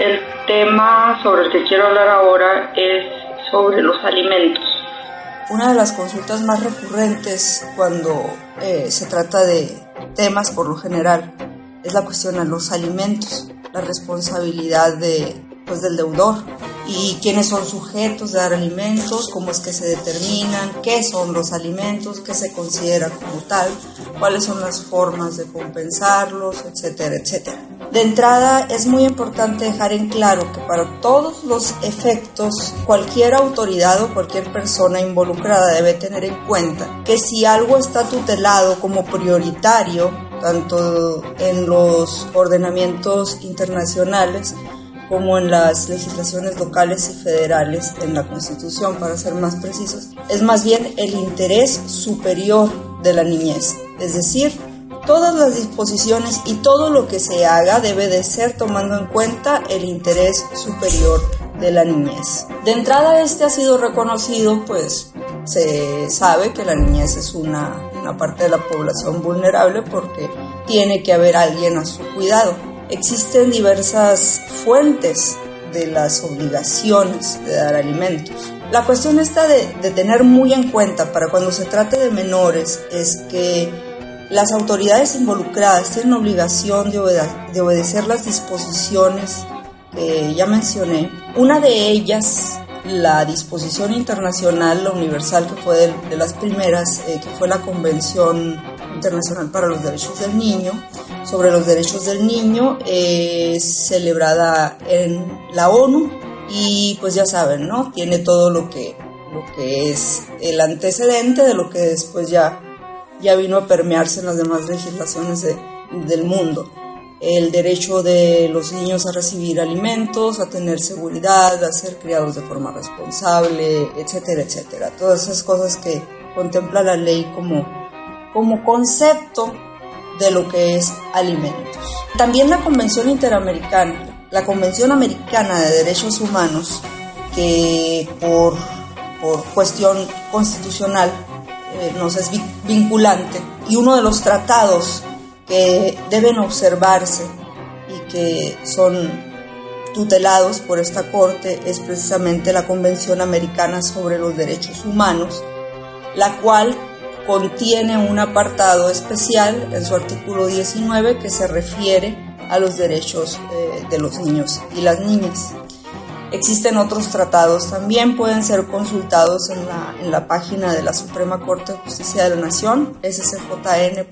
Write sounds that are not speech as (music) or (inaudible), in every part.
El tema sobre el que quiero hablar ahora es sobre los alimentos. Una de las consultas más recurrentes cuando eh, se trata de temas por lo general es la cuestión de los alimentos, la responsabilidad de, pues, del deudor y quiénes son sujetos de dar alimentos, cómo es que se determinan, qué son los alimentos, qué se considera como tal, cuáles son las formas de compensarlos, etcétera, etcétera. De entrada es muy importante dejar en claro que para todos los efectos cualquier autoridad o cualquier persona involucrada debe tener en cuenta que si algo está tutelado como prioritario, tanto en los ordenamientos internacionales como en las legislaciones locales y federales, en la Constitución para ser más precisos, es más bien el interés superior de la niñez, es decir, todas las disposiciones y todo lo que se haga debe de ser tomando en cuenta el interés superior de la niñez. De entrada este ha sido reconocido, pues se sabe que la niñez es una, una parte de la población vulnerable porque tiene que haber alguien a su cuidado. Existen diversas fuentes de las obligaciones de dar alimentos. La cuestión está de, de tener muy en cuenta para cuando se trate de menores es que las autoridades involucradas tienen obligación de, obedecer las disposiciones que ya mencioné. Una de ellas, la disposición internacional, la universal, que fue de, las primeras, eh, que fue la Convención Internacional para los Derechos del Niño, sobre los derechos del niño, celebrada en la ONU y pues ya saben, ¿no? Tiene todo lo que, lo que es el antecedente de lo que después ya ya vino a permearse en las demás legislaciones del mundo. El derecho de los niños a recibir alimentos, a tener seguridad, a ser criados de forma responsable, etcétera, etcétera. Todas esas cosas que contempla la ley como, como concepto de lo que es alimentos. También la Convención Interamericana, la Convención Americana de Derechos Humanos, que por, por cuestión constitucional eh, nos es vinculante y uno de los tratados que deben observarse y que son tutelados por esta Corte es precisamente la Convención Americana sobre los Derechos Humanos, la cual contiene un apartado especial en su artículo 19 que se refiere a los derechos eh, de los niños y las niñas. Existen otros tratados también, pueden ser consultados en la, en la página de la Suprema Corte de Justicia de la Nación, scjn.gov.mx,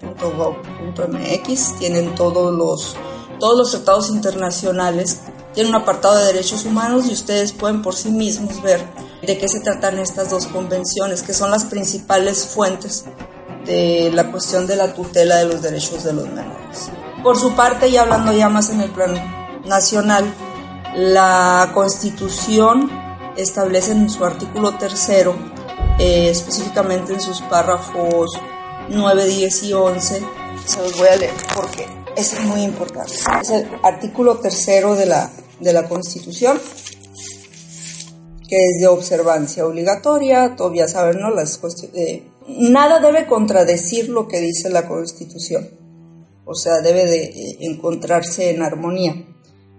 tienen todos los, todos los tratados internacionales, tienen un apartado de derechos humanos y ustedes pueden por sí mismos ver de qué se tratan estas dos convenciones, que son las principales fuentes de la cuestión de la tutela de los derechos de los menores. Por su parte, y hablando ya más en el plano nacional, la Constitución establece en su artículo tercero, eh, específicamente en sus párrafos 9, 10 y 11, se los voy a leer porque es muy importante. Es el artículo tercero de la, de la Constitución, que es de observancia obligatoria, todos ya saben, ¿no? Las eh, nada debe contradecir lo que dice la Constitución, o sea, debe de eh, encontrarse en armonía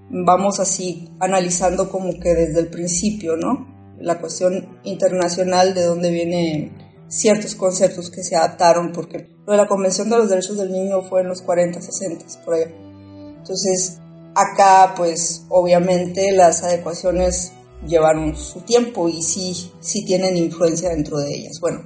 vamos así analizando como que desde el principio, ¿no? La cuestión internacional de dónde vienen ciertos conceptos que se adaptaron, porque lo de la Convención de los Derechos del Niño fue en los 40, 60, por ahí. Entonces, acá, pues, obviamente las adecuaciones llevaron su tiempo y sí, sí tienen influencia dentro de ellas. Bueno,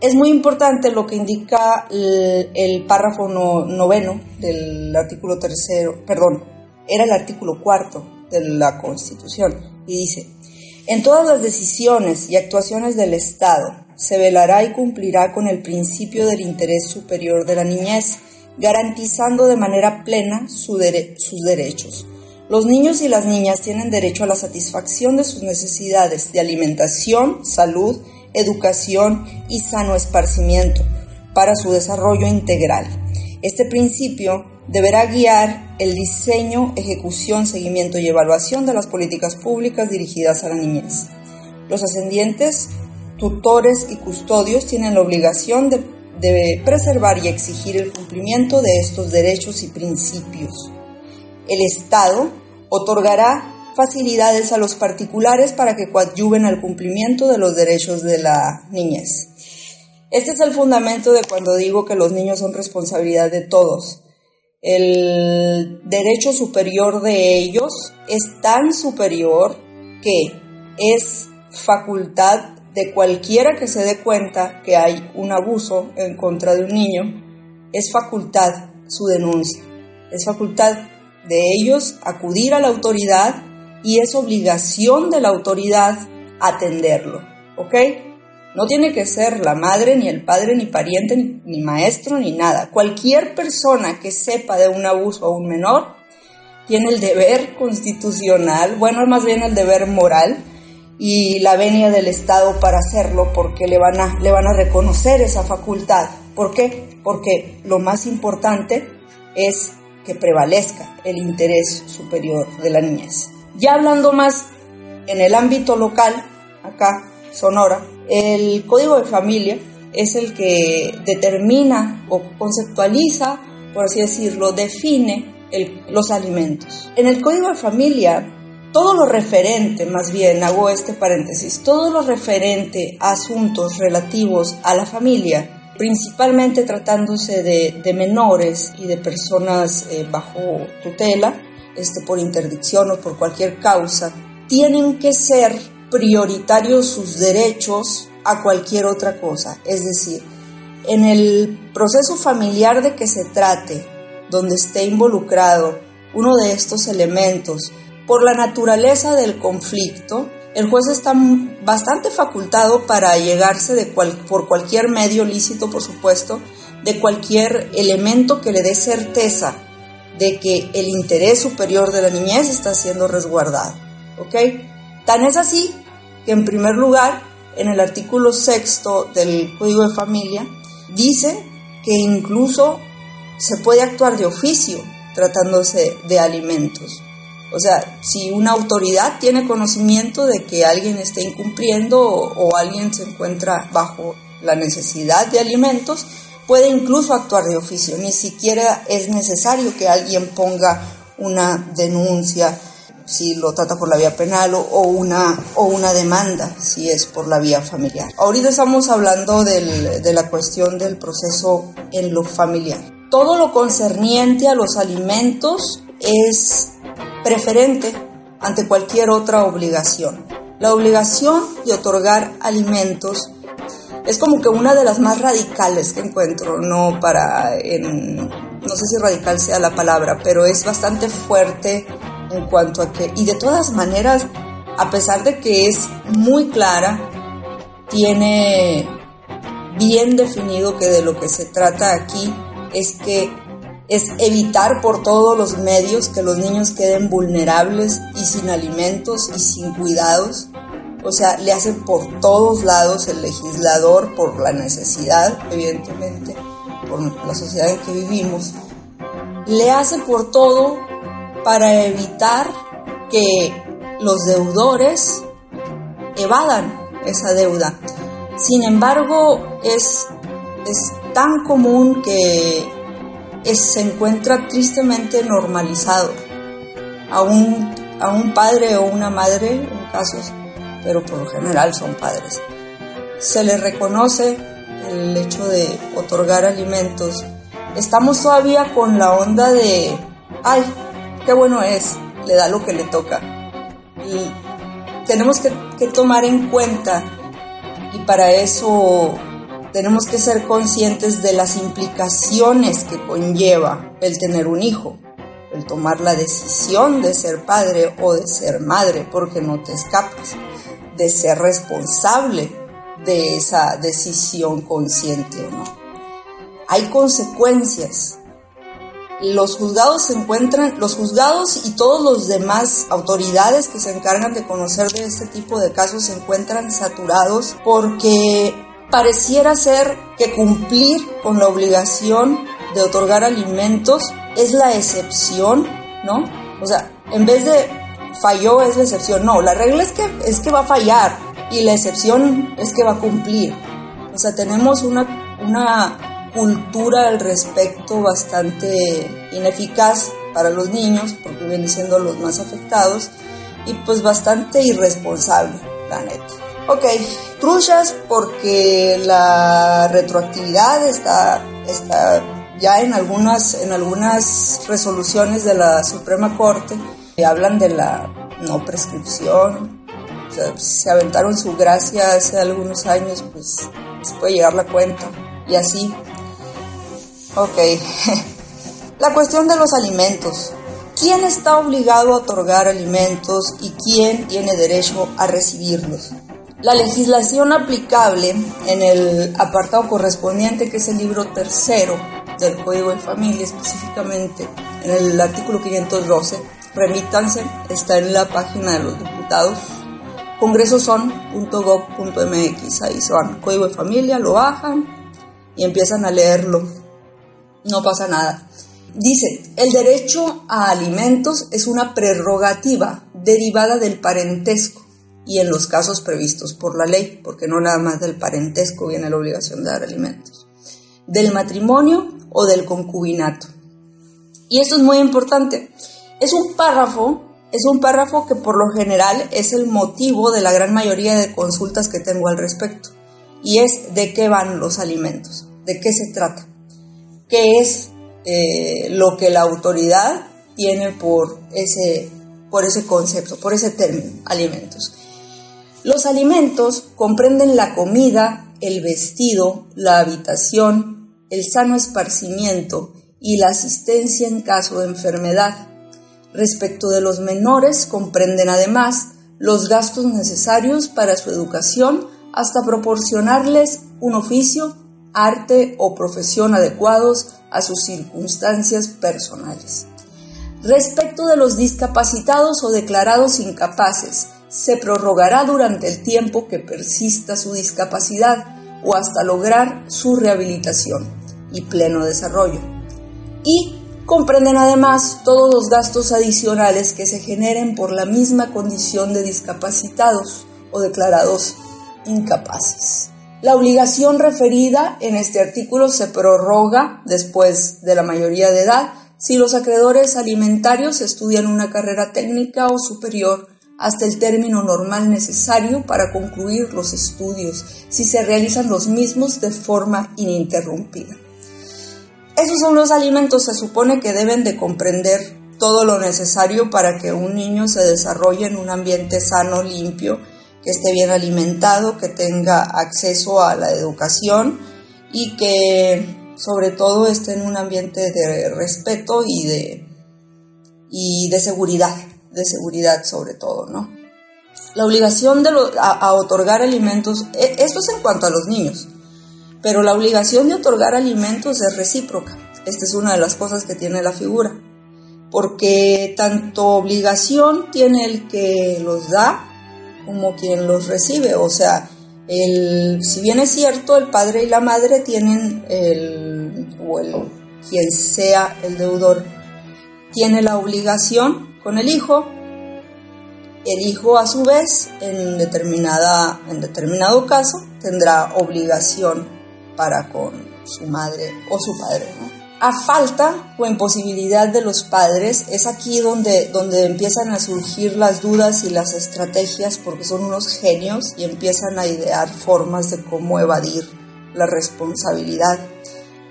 es muy importante lo que indica el, párrafo noveno del artículo tercero, perdón, era el artículo cuarto de la Constitución y dice, en todas las decisiones y actuaciones del Estado, se velará y cumplirá con el principio del interés superior de la niñez, garantizando de manera plena sus derechos. Los niños y las niñas tienen derecho a la satisfacción de sus necesidades de alimentación, salud, educación y sano esparcimiento para su desarrollo integral. Este principio deberá guiar el diseño, ejecución, seguimiento y evaluación de las políticas públicas dirigidas a la niñez. Los ascendientes, tutores y custodios tienen la obligación de, preservar y exigir el cumplimiento de estos derechos y principios. El Estado otorgará facilidades a los particulares para que coadyuven al cumplimiento de los derechos de la niñez. Este es el fundamento de cuando digo que los niños son responsabilidad de todos. El derecho superior de ellos es tan superior que es facultad de cualquiera que se dé cuenta que hay un abuso en contra de un niño, es facultad su denuncia, es facultad de ellos acudir a la autoridad y es obligación de la autoridad atenderlo, ¿ok? No tiene que ser la madre, ni el padre, ni pariente, ni, maestro, ni nada. Cualquier persona que sepa de un abuso a un menor tiene el deber constitucional, bueno, más bien el deber moral, y la venia del Estado para hacerlo porque le van a, le van a reconocer esa facultad. ¿Por qué? Porque lo más importante es que prevalezca el interés superior de la niñez. Ya hablando más en el ámbito local, acá, Sonora, el código de familia es el que determina o conceptualiza, por así decirlo, define los alimentos. En el código de familia todo lo referente, más bien hago este paréntesis, todo lo referente a asuntos relativos a la familia, principalmente tratándose de, menores y de personas eh, bajo tutela, este, por interdicción o por cualquier causa, tienen que ser prioritarios sus derechos a cualquier otra cosa. Es decir, en el proceso familiar de que se trate, donde esté involucrado uno de estos elementos, por la naturaleza del conflicto, el juez está bastante facultado para llegarse por cualquier medio lícito, por supuesto, de cualquier elemento que le dé certeza de que el interés superior de la niñez está siendo resguardado. ¿Ok? Tan es así que, en primer lugar, en el artículo sexto del Código de Familia, dice que incluso se puede actuar de oficio tratándose de alimentos. O sea, si una autoridad tiene conocimiento de que alguien está incumpliendo o, alguien se encuentra bajo la necesidad de alimentos, puede incluso actuar de oficio. Ni siquiera es necesario que alguien ponga una denuncia si lo trata por la vía penal o, una, o una demanda si es por la vía familiar. Ahorita estamos hablando de la cuestión del proceso en lo familiar. Todo lo concerniente a los alimentos es preferente ante cualquier otra obligación. La obligación de otorgar alimentos es como que una de las más radicales que encuentro, no para, no sé si radical sea la palabra, pero es bastante fuerte en cuanto a que, y de todas maneras, a pesar de que es muy clara, tiene bien definido que de lo que se trata aquí es que es evitar por todos los medios que los niños queden vulnerables y sin alimentos y sin cuidados. O sea, le hace por todos lados el legislador, por la necesidad, evidentemente, por la sociedad en que vivimos, le hace por todo para evitar que los deudores evadan esa deuda. Sin embargo, es, es tan común que se encuentra tristemente normalizado. A un, a un padre o una madre, en casos, pero por lo general son padres, se le reconoce el hecho de otorgar alimentos. Estamos todavía con la onda de, ay, qué bueno es, le da lo que le toca. Y tenemos que, tomar en cuenta, y para eso tenemos que ser conscientes de las implicaciones que conlleva el tener un hijo, el tomar la decisión de ser padre o de ser madre, porque no te escapas, de ser responsable de esa decisión consciente o no. Hay consecuencias. Los juzgados se encuentran, los juzgados y todos los demás autoridades que se encargan de conocer de este tipo de casos se encuentran saturados porque pareciera ser que cumplir con la obligación de otorgar alimentos es la excepción, ¿no? O sea, en vez de falló es la excepción, no, la regla es que, es que va a fallar y la excepción es que va a cumplir. O sea, tenemos una, una cultura al respecto bastante ineficaz para los niños, porque vienen siendo los más afectados, y pues bastante irresponsable, la neta. Ok, truchas porque la retroactividad está, está ya en algunas, en algunas resoluciones de la Suprema Corte que hablan de la no prescripción. O sea, se aventaron su gracia hace algunos años, pues se puede llegar la cuenta. Y así. Ok. (laughs) la cuestión de los alimentos. ¿Quién está obligado a otorgar alimentos y quién tiene derecho a recibirlos? La legislación aplicable en el apartado correspondiente, que es el libro tercero del Código de Familia, específicamente en el artículo 512, remítanse, está en la página de los diputados, congresoson.gov.mx, ahí se van, Código de Familia, lo bajan y empiezan a leerlo, no pasa nada. Dice, el derecho a alimentos es una prerrogativa derivada del parentesco y en los casos previstos por la ley, porque no nada más del parentesco viene la obligación de dar alimentos, del matrimonio o del concubinato. Y esto es muy importante. Es un párrafo, es un párrafo que por lo general es el motivo de la gran mayoría de consultas que tengo al respecto. Y es de qué van los alimentos, de qué se trata, qué es eh, lo que la autoridad tiene por ese, por ese concepto, por ese término, alimentos. Los alimentos comprenden la comida, el vestido, la habitación, el sano esparcimiento y la asistencia en caso de enfermedad. Respecto de los menores, comprenden además los gastos necesarios para su educación hasta proporcionarles un oficio, arte o profesión adecuados a sus circunstancias personales. Respecto de los discapacitados o declarados incapaces, se prorrogará durante el tiempo que persista su discapacidad o hasta lograr su rehabilitación y pleno desarrollo. Y comprenden además todos los gastos adicionales que se generen por la misma condición de discapacitados o declarados incapaces. La obligación referida en este artículo se prorroga después de la mayoría de edad si los acreedores alimentarios estudian una carrera técnica o superior hasta el término normal necesario para concluir los estudios, si se realizan los mismos de forma ininterrumpida. Esos son los alimentos, se supone que deben de comprender todo lo necesario para que un niño se desarrolle en un ambiente sano, limpio, que esté bien alimentado, que tenga acceso a la educación y que sobre todo esté en un ambiente de respeto y de, y de seguridad de seguridad sobre todo, ¿no? La obligación de a, otorgar alimentos, e, esto es en cuanto a los niños, pero la obligación de otorgar alimentos es recíproca. Esta es una de las cosas que tiene la figura, porque tanto obligación tiene el que los da como quien los recibe, o sea, el, si bien es cierto, el padre y la madre tienen el, o el, quien sea el deudor, tiene la obligación con el hijo. El hijo, a su vez, en, determinada, en determinado caso, tendrá obligación para con su madre o su padre. A falta o imposibilidad de los padres, es aquí donde, donde empiezan a surgir las dudas y las estrategias, porque son unos genios y empiezan a idear formas de cómo evadir la responsabilidad.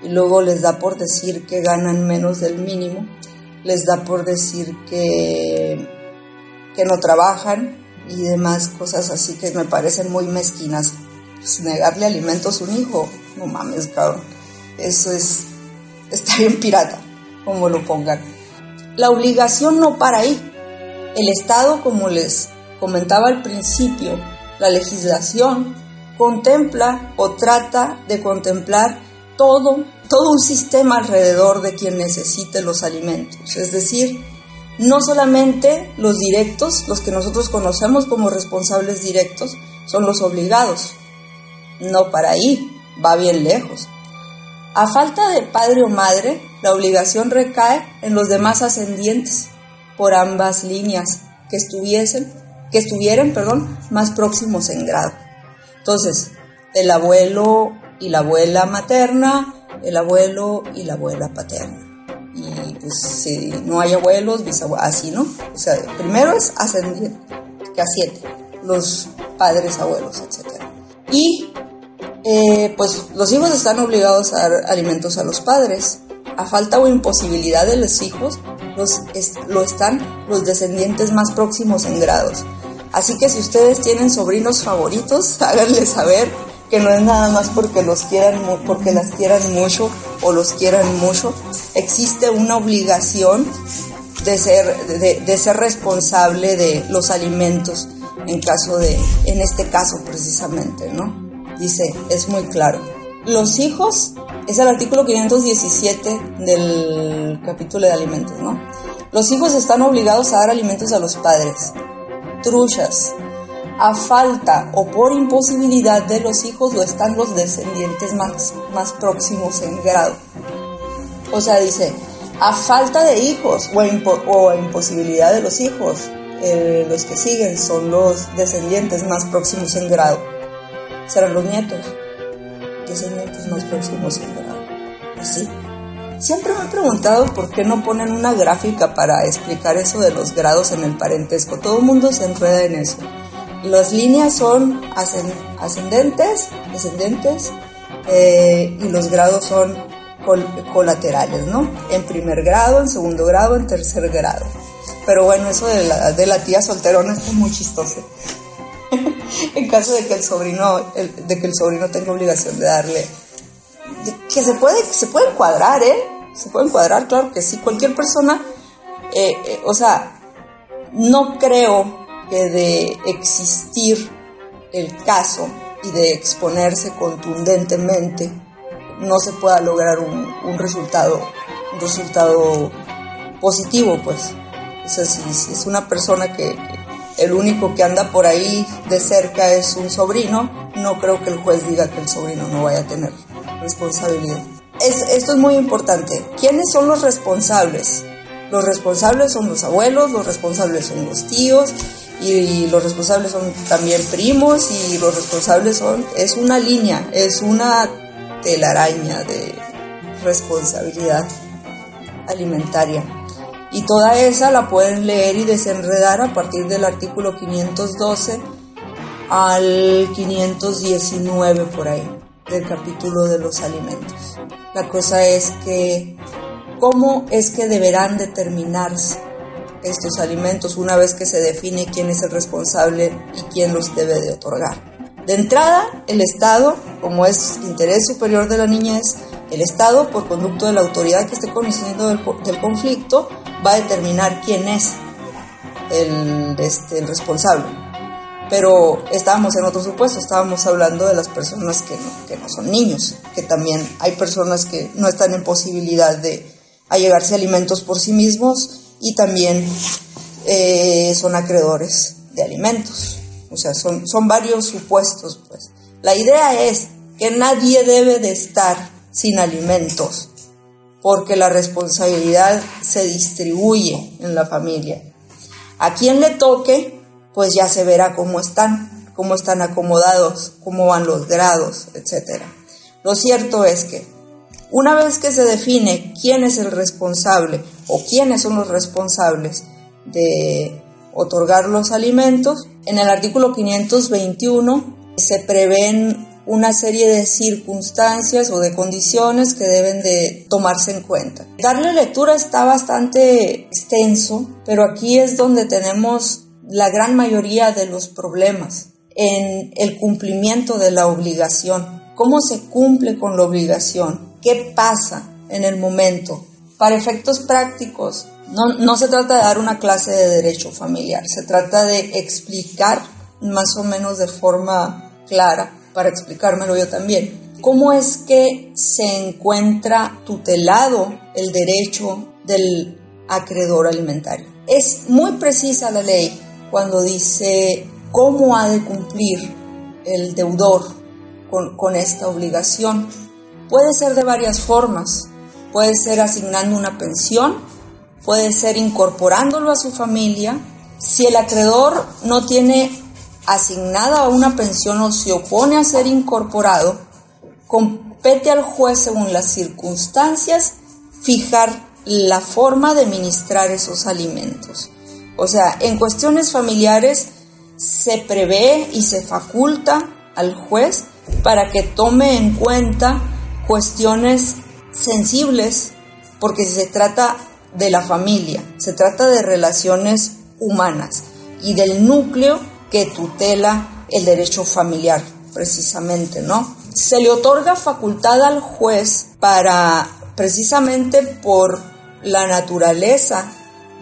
Y luego les da por decir que ganan menos del mínimo les da por decir que, que no trabajan y demás cosas así que me parecen muy mezquinas. Pues negarle alimentos a un hijo, no mames, cabrón. Eso es, está (laughs) bien pirata, como lo pongan. La obligación no para ahí. El Estado, como les comentaba al principio, la legislación contempla o trata de contemplar todo, todo un sistema alrededor de quien necesite los alimentos. Es decir, no solamente los directos, los que nosotros conocemos como responsables directos, son los obligados. No para ahí, va bien lejos. A falta de padre o madre, la obligación recae en los demás ascendientes por ambas líneas que estuviesen, que estuvieran, perdón, más próximos en grado. Entonces, el abuelo y la abuela materna, el abuelo y la abuela paterna. Y pues si no hay abuelos, bisabuelos, así, ¿no? O sea, primero es ascendiente, que a siete, los padres, abuelos, etc. Y eh, pues los hijos están obligados a dar alimentos a los padres. A falta o imposibilidad de los hijos, los, lo están los descendientes más próximos en grados. Así que si ustedes tienen sobrinos favoritos, (laughs) háganles saber que no es nada más porque los quieran, porque las quieran mucho o los quieran mucho. Existe una obligación de ser, de, ser responsable de los alimentos en caso de, en este caso precisamente, ¿no? Dice, es muy claro. Los hijos, es el artículo 517 del capítulo de alimentos, ¿no? Los hijos están obligados a dar alimentos a los padres. Truchas. A falta o por imposibilidad de los hijos lo están los descendientes más, más próximos en grado. O sea, dice, a falta de hijos o, imposibilidad de los hijos, eh, los que siguen son los descendientes más próximos en grado serán los nietos, descendientes más próximos en grado. Así. Siempre me he preguntado por qué no ponen una gráfica para explicar eso de los grados en el parentesco. Todo el mundo se enreda en eso. Las líneas son ascendentes, descendentes, eh, y los grados son colaterales, ¿no? En primer grado, en segundo grado, en tercer grado. Pero bueno, eso de la, de la tía solterona está muy chistoso. (laughs) en caso de que el sobrino, de que el sobrino tenga obligación de darle, que se puede, se puede encuadrar, ¿eh? Se puede encuadrar, claro que sí. Cualquier persona, eh, eh, o sea, no creo que de existir el caso y de exponerse contundentemente no se pueda lograr un, resultado, un resultado positivo, pues. O sea, si, es una persona que el único que anda por ahí de cerca es un sobrino, no creo que el juez diga que el sobrino no vaya a tener responsabilidad. esto es muy importante. ¿Quiénes son los responsables? Los responsables son los abuelos, los responsables son los tíos y, los responsables son también primos y los responsables son, es una línea, es una telaraña de responsabilidad alimentaria y toda esa la pueden leer y desenredar a partir del artículo 512 al 519 por ahí del capítulo de los alimentos. La cosa es que cómo es que deberán determinarse estos alimentos una vez que se define quién es el responsable y quién los debe de otorgar. De entrada, el Estado, como es interés superior de la niñez, el Estado, por conducto de la autoridad que esté conociendo del, conflicto, va a determinar quién es el, este, el responsable. Pero estábamos en otro supuesto, estábamos hablando de las personas que no, que no son niños, que también hay personas que no están en posibilidad de allegarse alimentos por sí mismos y también eh, son acreedores de alimentos. O sea, son, son varios supuestos, pues. La idea es que nadie debe de estar sin alimentos, porque la responsabilidad se distribuye en la familia. A quien le toque, pues ya se verá cómo están, cómo están acomodados, cómo van los grados, etc. Lo cierto es que una vez que se define quién es el responsable o quiénes son los responsables de otorgar los alimentos, en el artículo 521 se prevén una serie de circunstancias o de condiciones que deben de tomarse en cuenta. Darle lectura está bastante extenso, pero aquí es donde tenemos la gran mayoría de los problemas en el cumplimiento de la obligación. ¿Cómo se cumple con la obligación? ¿Qué pasa en el momento? Para efectos prácticos, no, no se trata de dar una clase de derecho familiar, se trata de explicar más o menos de forma clara para explicármelo yo también. ¿Cómo es que se encuentra tutelado el derecho del acreedor alimentario? Es muy precisa la ley cuando dice cómo ha de cumplir el deudor con, esta obligación. Puede ser de varias formas. Puede ser asignando una pensión, puede ser incorporándolo a su familia. Si el acreedor no tiene asignada una pensión o se opone a ser incorporado, compete al juez según las circunstancias fijar la forma de administrar esos alimentos. O sea, en cuestiones familiares se prevé y se faculta al juez para que tome en cuenta cuestiones sensibles, porque se trata de la familia, se trata de relaciones humanas y del núcleo que tutela el derecho familiar, precisamente, ¿no? Se le otorga facultad al juez para, precisamente por la naturaleza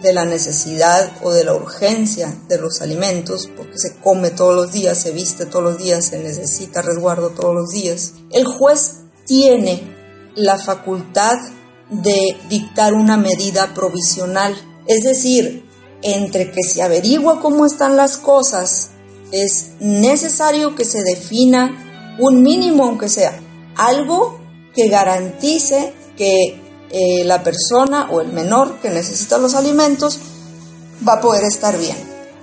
de la necesidad o de la urgencia de los alimentos, porque se come todos los días, se viste todos los días, se necesita resguardo todos los días, el juez tiene la facultad de dictar una medida provisional. Es decir, entre que se averigua cómo están las cosas, es necesario que se defina un mínimo, aunque sea algo que garantice que eh, la persona o el menor que necesita los alimentos va a poder estar bien.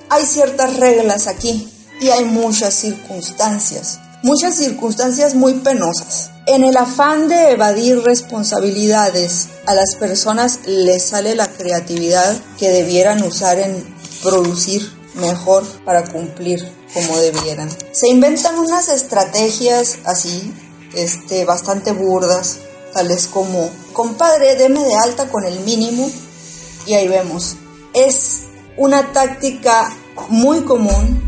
Hay ciertas reglas aquí y hay muchas circunstancias, muchas circunstancias muy penosas. En el afán de evadir responsabilidades, a las personas les sale la creatividad que debieran usar en producir mejor para cumplir como debieran. Se inventan unas estrategias así, este, bastante burdas, tales como, compadre, deme de alta con el mínimo y ahí vemos. Es una táctica muy común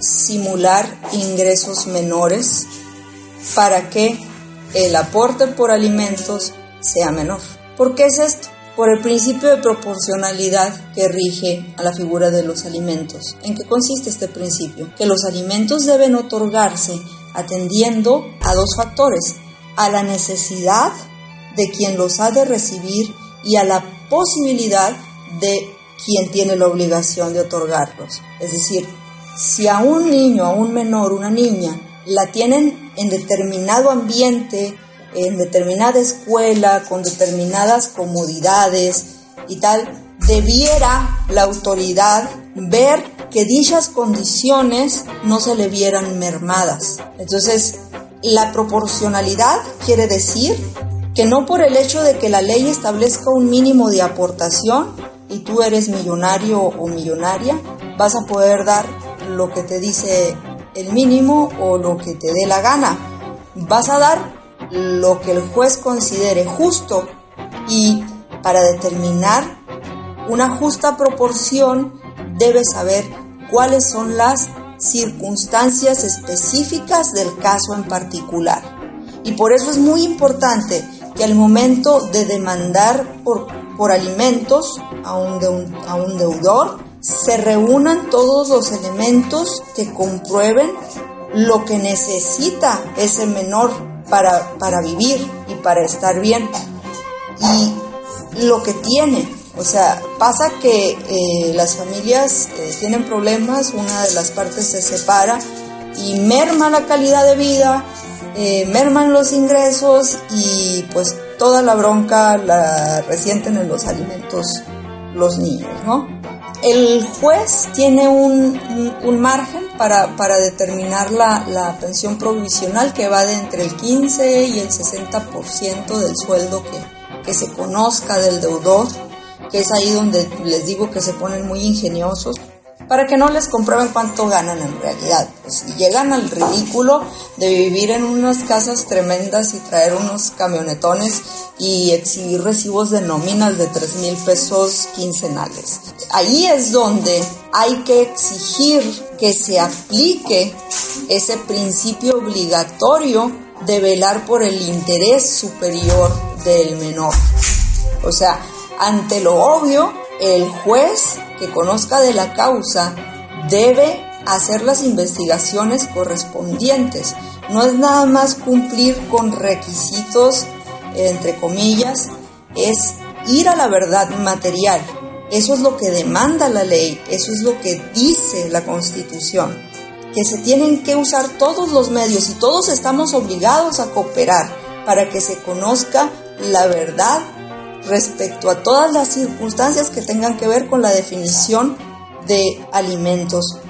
simular ingresos menores para que el aporte por alimentos sea menor. ¿Por qué es esto? Por el principio de proporcionalidad que rige a la figura de los alimentos. ¿En qué consiste este principio? Que los alimentos deben otorgarse atendiendo a dos factores, a la necesidad de quien los ha de recibir y a la posibilidad de quien tiene la obligación de otorgarlos. Es decir, si a un niño, a un menor, una niña, la tienen en determinado ambiente, en determinada escuela, con determinadas comodidades y tal, debiera la autoridad ver que dichas condiciones no se le vieran mermadas. Entonces, la proporcionalidad quiere decir que no por el hecho de que la ley establezca un mínimo de aportación y tú eres millonario o millonaria, vas a poder dar lo que te dice el mínimo o lo que te dé la gana. Vas a dar lo que el juez considere justo y para determinar una justa proporción debes saber cuáles son las circunstancias específicas del caso en particular. Y por eso es muy importante que al momento de demandar por, por alimentos a un, a un deudor, se reúnan todos los elementos que comprueben lo que necesita ese menor para, para vivir y para estar bien y lo que tiene o sea, pasa que eh, las familias eh, tienen problemas, una de las partes se separa y merma la calidad de vida, eh, merman los ingresos y pues toda la bronca la resienten en los alimentos los niños, ¿no? El juez tiene un, margen para, para determinar la, la, pensión provisional que va de entre el 15 y el 60% del sueldo que, que se conozca del deudor que es ahí donde les digo que se ponen muy ingeniosos para que no les comprueben cuánto ganan en realidad. Pues, y llegan al ridículo de vivir en unas casas tremendas y traer unos camionetones y exhibir recibos de nóminas de 3 mil pesos quincenales. Ahí es donde hay que exigir que se aplique ese principio obligatorio de velar por el interés superior del menor. O sea, ante lo obvio, el juez que conozca de la causa debe hacer las investigaciones correspondientes. No es nada más cumplir con requisitos, entre comillas, es ir a la verdad material. Eso es lo que demanda la ley, eso es lo que dice la Constitución, que se tienen que usar todos los medios y todos estamos obligados a cooperar para que se conozca la verdad respecto a todas las circunstancias que tengan que ver con la definición de alimentos